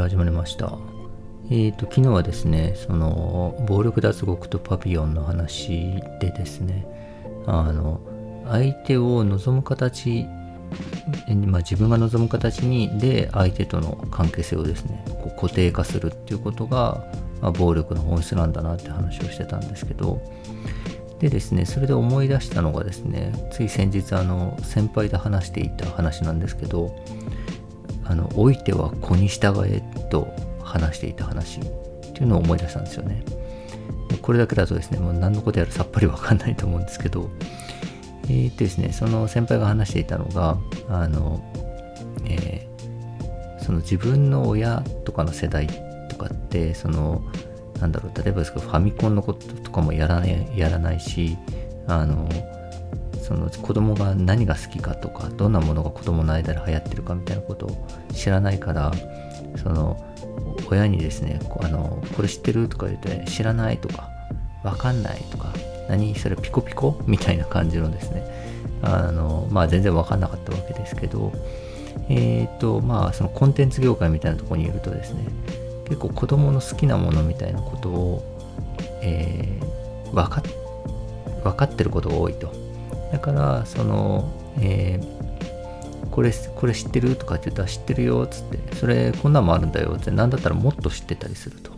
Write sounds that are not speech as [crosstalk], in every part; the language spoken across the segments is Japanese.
はい、というわけで始まりました。えっ、と、昨日はですね、その、暴力脱獄とパピヨンの話でですね、あの、相手を望む形、まあ、自分が望む形にで相手との関係性をですねこう固定化するっていうことが、まあ、暴力の本質なんだなって話をしてたんですけどでですねそれで思い出したのがですねつい先日あの先輩で話していた話なんですけどあの老いては子に従えと話していた話っていうのを思い出したんですよね。これだけだとですねもう何のことやらさっぱりわかんないと思うんですけど。えー、っとですね、その先輩が話していたのが、あの、えー、その自分の親とかの世代とかって、その、なんだろう、例えばですけど、ファミコンのこととかもやらない、やらないし、あの、その子供が何が好きかとか、どんなものが子供の間で流行ってるかみたいなことを知らないから、その、親にですね、あの、これ知ってるとか言って、知らないとか、わかんないとか、何それピコピコみたいな感じのですね、あの、まあ全然わかんなかったわけですけど、えっ、ー、と、まあそのコンテンツ業界みたいなところにいるとですね、結構子供の好きなものみたいなことを、えー、分か分かってることが多いと。だから、その、えー、これ、これ知ってるとかって言ったら知ってるよっつって、それこんなんもあるんだよって、なんだったらもっと知ってたりすると。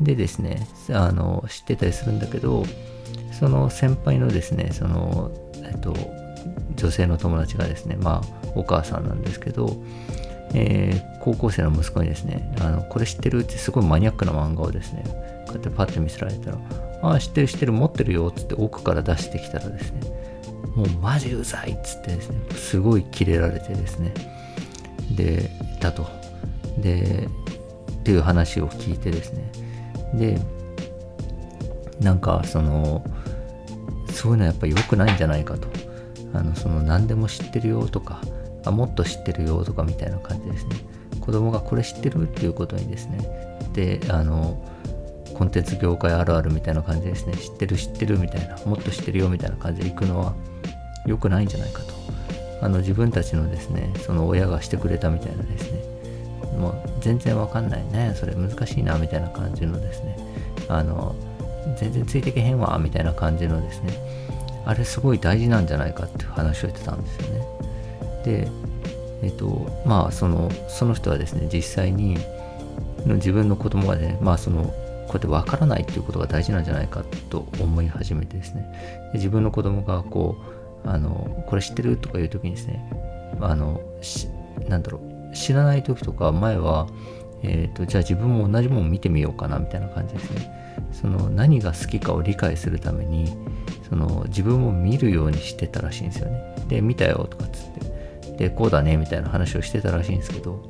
でですね、あの、知ってたりするんだけど、その先輩のですね、その、えっと、女性の友達がですね、まあ、お母さんなんですけど、えー、高校生の息子にですね、あの、これ知ってるってすごいマニアックな漫画をですね、こうやってパッて見せられたら、ああ、知ってる知ってる、持ってるよ、っつって奥から出してきたらですね、もうマジうざいっつってですね、すごいキレられてですね、で、だと。で、っていう話を聞いてですね、で、なんかその、そういうのはやっぱ良くないんじゃないかと。あの、その何でも知ってるよとか、あ、もっと知ってるよとかみたいな感じですね。子供がこれ知ってるっていうことにですね。で、あの、コンテンツ業界あるあるみたいな感じですね。知ってる知ってるみたいな、もっと知ってるよみたいな感じで行くのは良くないんじゃないかと。あの、自分たちのですね、その親がしてくれたみたいなですね。もう全然わかんないね。それ難しいなみたいな感じのですね。あの、全然ついてけへんわみたいな感じのですねあれすごい大事なんじゃないかっていう話を言ってたんですよねでえっ、とまあそのその人はですね実際に自分の子供がねまあそのこうやって分からないっていうことが大事なんじゃないかと思い始めてですねで自分の子供がこうあのこれ知ってるとかいう時にですねあのなんだろう知らない時とか前はえっ、ー、とじゃあ自分も同じもの見てみようかなみたいな感じですねその何が好きかを理解するためにその自分を見るようにしてたらしいんですよね。で、見たよとかっつって、で、こうだねみたいな話をしてたらしいんですけど、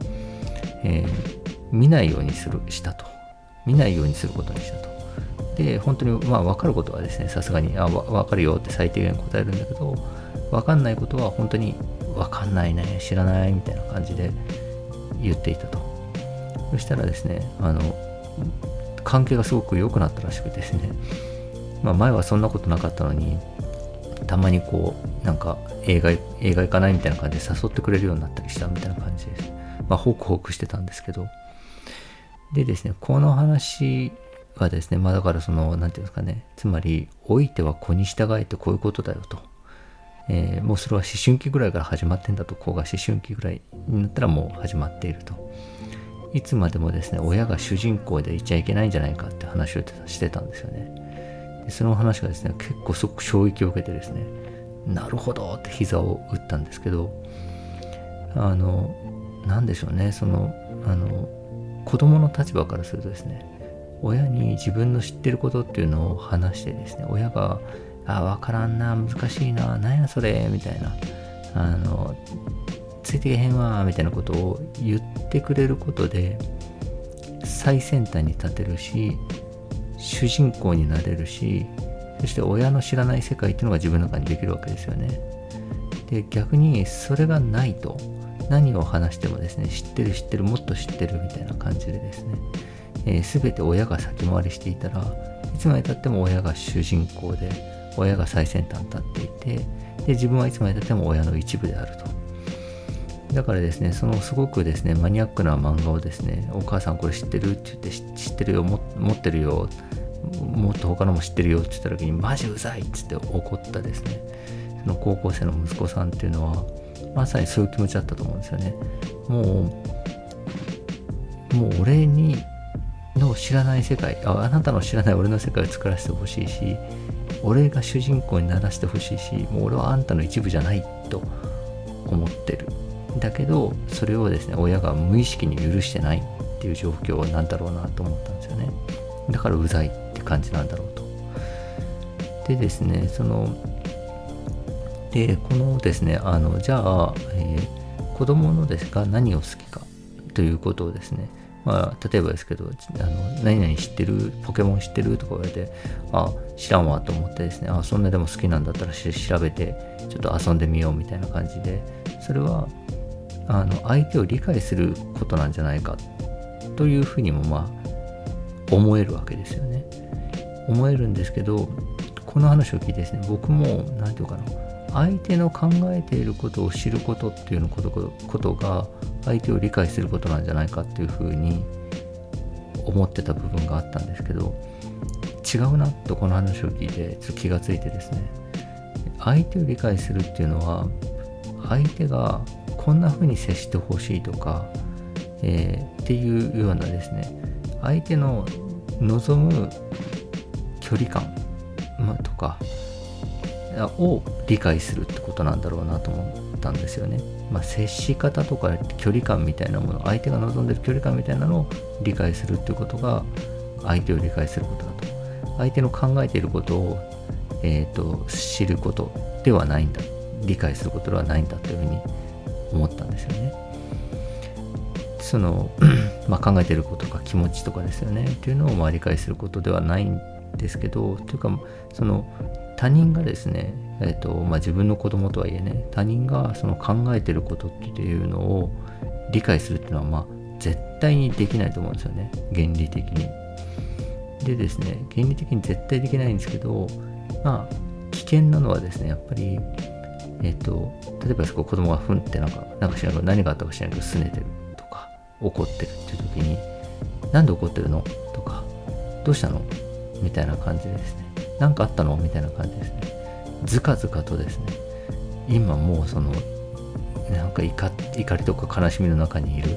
えー、見ないようにする、したと。見ないようにすることにしたと。で、本当にまあ分かることはですね、さすがに、あ、分かるよって最低限答えるんだけど、分かんないことは本当に分かんないね、知らないみたいな感じで言っていたと。そしたらですね、あの、関係がすごく良くなったらしくですね、まあ、前はそんなことなかったのにたまにこうなんか映画映画行かないみたいな感じで誘ってくれるようになったりしたみたいな感じですまあホクホクしてたんですけどでですねこの話はですね。まあだからその何て言うんですかね。つまり老いては子に従えてこういうことだよと。えー、もうそれは思春期ぐらいから始まってんだと。子が思春期ぐらいになったらもう始まっていると。いつまでもですね、親が主人公でいちゃいけないんじゃないかって話をしてたんですよね。でその話がですね、結構すごく衝撃を受けてですね、なるほどって膝を打ったんですけど、あの、なんでしょうね、その、あの、子供の立場からするとですね、親に自分の知ってることっていうのを話してですね、親が、あ、わからんな、難しいな、なんやそれ、みたいな、あの、ついてけへんわみたいなことを言ってくれることで最先端に立てるし主人公になれるしそして親の知らない世界っていうのが自分の中にできるわけですよね。で逆にそれがないと何を話してもですね知ってる知ってるもっと知ってるみたいな感じでですね、えー、全て親が先回りしていたらいつまでたっても親が主人公で親が最先端に立っていてで自分はいつまでたっても親の一部であると。だからですねそのすごくですねマニアックな漫画をですねお母さんこれ知ってるって言って知ってるよ持ってるよもっと他のも知ってるよって言った時にマジうざいっつって怒ったですね。その高校生の息子さんっていうのはまさにそういう気持ちだったと思うんですよね。もうもう俺にの知らない世界ああなたの知らない俺の世界を作らせてほしいし俺が主人公にならせてほしいしもう俺はあんたの一部じゃないと思ってる。だけどそれをですね親が無意識に許してないっていう状況なんだろうなと思ったんですよね。だからうざいって感じなんだろうと。でですねそのでこのですねあのじゃあ、えー、子供のですが何を好きかということをですねまあ、例えばですけど、あの何々知ってる、ポケモン知ってるとか言われて、あ、知らんわと思ってですね、あ、そんなでも好きなんだったら調べて、ちょっと遊んでみようみたいな感じで、それは、あの、相手を理解することなんじゃないかというふうにも、まあ、思えるわけですよね。思えるんですけど、この話を聞いてですね、僕も、何て言うかな、相手の考えていることを知ることっていうのことが相手を理解することなんじゃないかっていうふうに思ってた部分があったんですけど違うなとこの話を聞いてちょっと気がついてですね。相手を理解するっていうのは相手がこんな風に接してほしいとか、えー、っていうようなですね相手の望む距離感、まとかを理解するってことなんだろうなと思ったんですよね。まあ、接し方とか距離感みたいなもの相手が望んでる距離感みたいなのを理解するってことが相手を理解することだと。相手の考えていることを、えーと、知ることではないんだ理解することではないんだというふうに思ったんですよね。その [clears throat] ま、考えてることとか気持ちとかですよねっていうのをまあ理解することではないんですけどというかその他人がですね、えーとまあ、自分の子供とはいえね他人がその考えてることっていうのを理解するっていうのはまあ絶対にできないと思うんですよね。原理的に。でですね原理的に絶対できないんですけどまあ危険なのはですねやっぱりえっ、ー、と例えばそこ子供がふんってなんかなんか知らない何があったか知らないけど拗ねてるとか怒ってるっていう時になんで怒ってるの？とかどうしたの？みたいな感じでですね。何かあったの？みたいな感じですね。ずかずかとですね今もうそのなんか怒怒りとか悲しみの中にいる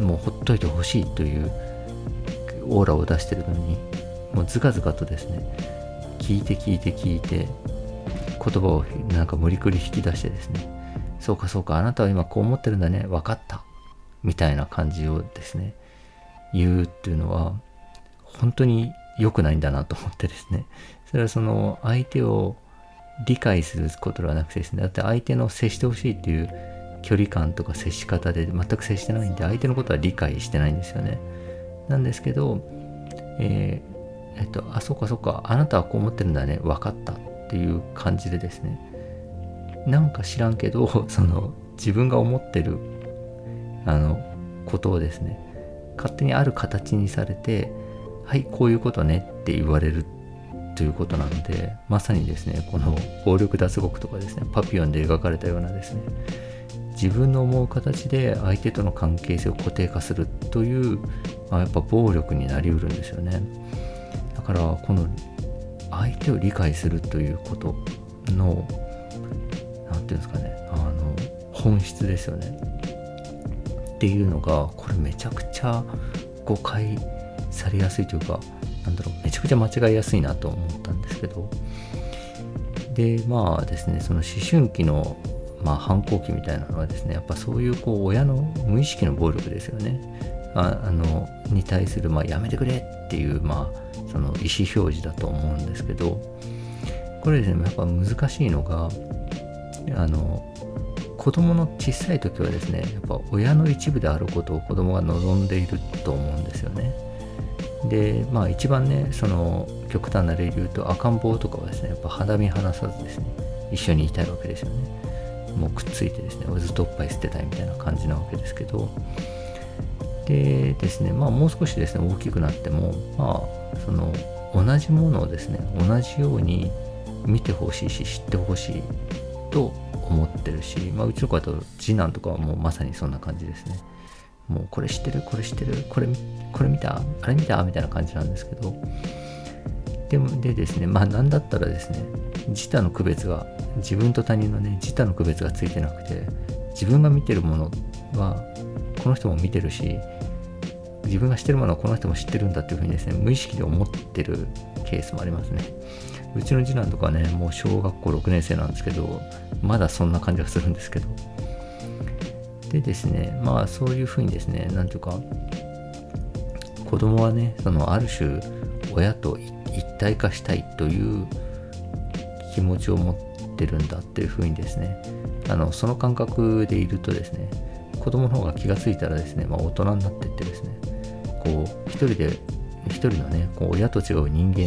もうほっといてほしいというオーラを出してるのにもうずかずかとですね聞いて聞いて聞いて言葉をなんか無理くり引き出してですねそうかそうかあなたは今こう思ってるんだね分かったみたいな感じをですね言うっていうのは本当に良くないんだなと思ってですね。それはその相手を理解することではなくてですね、だって相手の接してほしいっていう距離感とか接し方で全く接してないんで、相手のことは理解してないんですよね。なんですけど、えー、えっと、あ、そっかそっか、あなたはこう思ってるんだね、分かったっていう感じでですね、なんか知らんけど、[laughs] その自分が思ってるあのことをですね、勝手にある形にされて、はいこういうことねって言われるということなのでまさにですねこの暴力脱獄とかですねパピオンで描かれたようなですね自分の思う形で相手との関係性を固定化するという、まあ、やっぱ暴力になりうるんですよね。だからこの相手を理解するということの何て言うんですかねあの本質ですよね。っていうのがこれめちゃくちゃ誤解されやすいというかなんだろうめちゃくちゃ間違いやすいなと思ったんですけど。でまあですねその思春期のまあ、反抗期みたいなのはですねやっぱそういうこう親の無意識の暴力ですよね。ああのに対する、まあ、やめてくれっていう、まあ、その意思表示だと思うんですけど。これですねやっぱ難しいのがあの子供の小さい時はですねやっぱ親の一部であることを子供が望んでいると思うんですよね。でまあ一番ねその極端な例で言うと赤ん坊とかはですねやっぱ肌身離さずですね一緒にいたいわけですよね。もうくっついてですねずっとおっぱい捨てたいみたいな感じなわけですけど。でですねまあもう少しですね大きくなってもまあその同じものをですね同じように見てほしいし知ってほしいと思ってるし、まあ、うちの子だと次男とかはもうまさにそんな感じですね。もうこれ知ってる？これ知ってる？これこれ見た？あれ見た？みたいな感じなんですけど。でもでですねまあ何だったらですね自他の区別が自分と他人のね自他の区別がついてなくて自分が見てるものはこの人も見てるし自分が知ってるものはこの人も知ってるんだっていうふうにですね無意識で思ってるケースもありますね。うちの次男とかねもう小学校6年生なんですけどまだそんな感じがするんですけど。でですねまあそういうふうにですね何ていうか子供はねそのある種親と一体化したいという気持ちを持ってるんだっていうふうにですねあのその感覚でいるとですね子供の方が気がついたらですね、まあ、大人になっていってですねこう一人で一人のねこう親と違う人間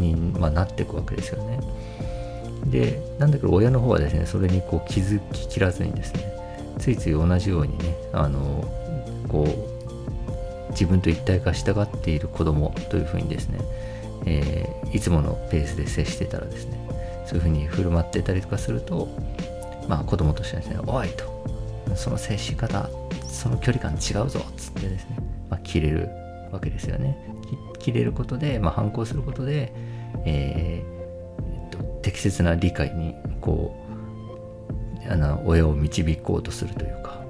に、まあ、なっていくわけですよね。でなんだけど親の方はですねそれにこう気づききらずにですねついつい同じようにねあのこう自分と一体化したがっている子供というふうにですね、えー、いつものペースで接してたらですねそういうふうに振る舞ってたりとかするとまあ子供としてはですね「おい!」とその接し方その距離感違うぞっつってですね、まあ、切れるわけですよね切れることで、まあ、反抗することで、えー、と適切な理解にこうあの親を導こうとするというか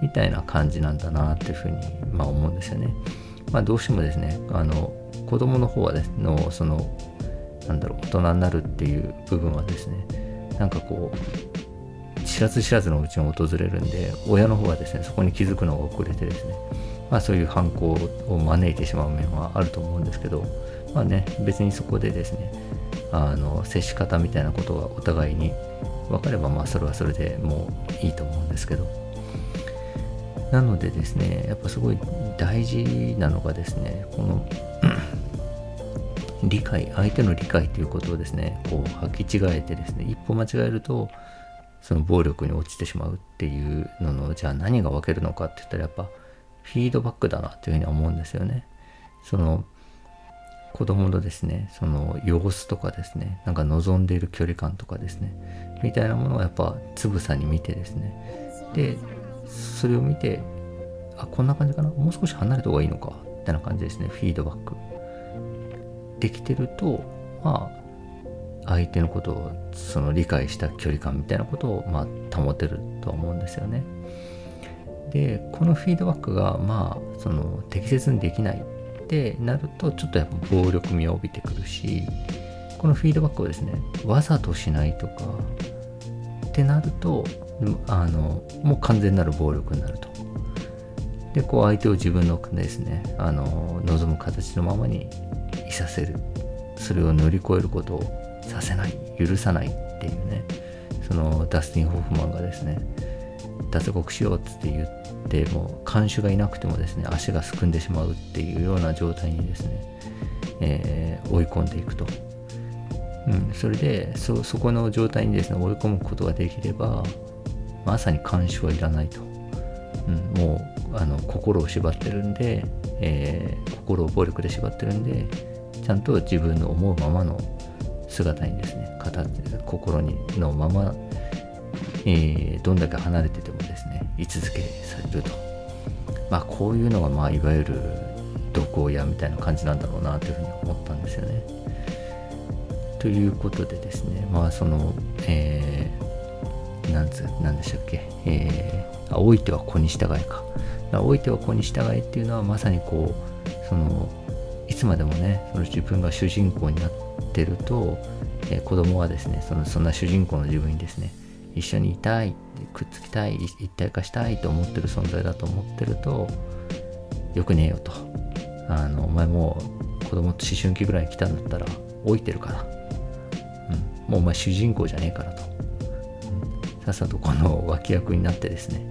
みたいな感じなんだなっていうふうに、まあ、思うんですよね。まあ、どうしてもですねあの子供の方はですのそのなんだろう大人になるっていう部分はですねなんかこう知らず知らずのうちに訪れるんで親の方はですねそこに気づくのが遅れてですねまあそういう反抗を招いてしまう面はあると思うんですけどまあね別にそこでですねあの接し方みたいなことがお互いに分かればまあそれはそれでもういいと思うんですけどなのでですねやっぱすごい大事なのがですねこの [clears throat] 理解相手の理解ということをですねこう履き違えてですね一歩間違えるとその暴力に落ちてしまうっていうののじゃあ何が分けるのかって言ったらやっぱフィードバックだなというふうに思うんですよね。その子供のですねその様子とかですねなんか望んでいる距離感とかですねみたいなものをやっぱつぶさに見てですねでそれを見てあこんな感じかなもう少し離れた方がいいのかみたいな感じですねフィードバックできてるとまあ相手のことをその理解した距離感みたいなことをまあ保てるとは思うんですよね。でこのフィードバックがまあその適切にできないってなるとちょっとやっぱ暴力味を帯びてくるしこのフィードバックをですねわざとしないとかってなるとあのもう完全なる暴力になると。でこう相手を自分のですねあの望む形のままにいさせる。それを乗り越えることをさせない。許さないっていうね。そのダスティン・ホフマンがですね脱獄しようって言っても看守がいなくてもですね足がすくんでしまうっていうような状態にですね、えー、追い込んでいくと、うん、それでそそこの状態にですね追い込むことができればまさに看守はいらないと、うん、もうあの心を縛ってるんで、えー、心を暴力で縛ってるんでちゃんと自分の思うままの姿にですね形心にのまま、えー、どんだけ離れててもですね居続けされるとまあこういうのがまあいわゆる毒親みたいな感じなんだろうなというふうに思ったんですよね。ということでですねまあそのえー、なんつなんでしたっけえー、老いては子に従えか老いては子に従えっていうのはまさにこうそのいつまでもねその自分が主人公になってると、えー、子供はですねそのそんな主人公の自分にですね一緒にいたいくっつきたい一体化したいと思ってる存在だと思ってるとよくねえよと。あのお前もう子供と思春期ぐらい来たんだったら老いてるから、うん、もうお前主人公じゃねえからと、うん、さっさとこの脇役になってですね。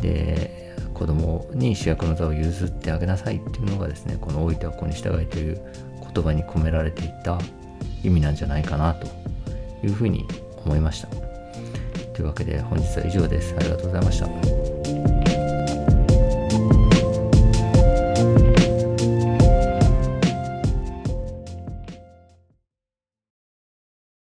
で子供に主役の座を譲ってあげなさいっていうのがですねこの「老いては子に従い」という言葉に込められていた意味なんじゃないかなというふうに思いました。というわけで本日は以上です。ありがとうございました。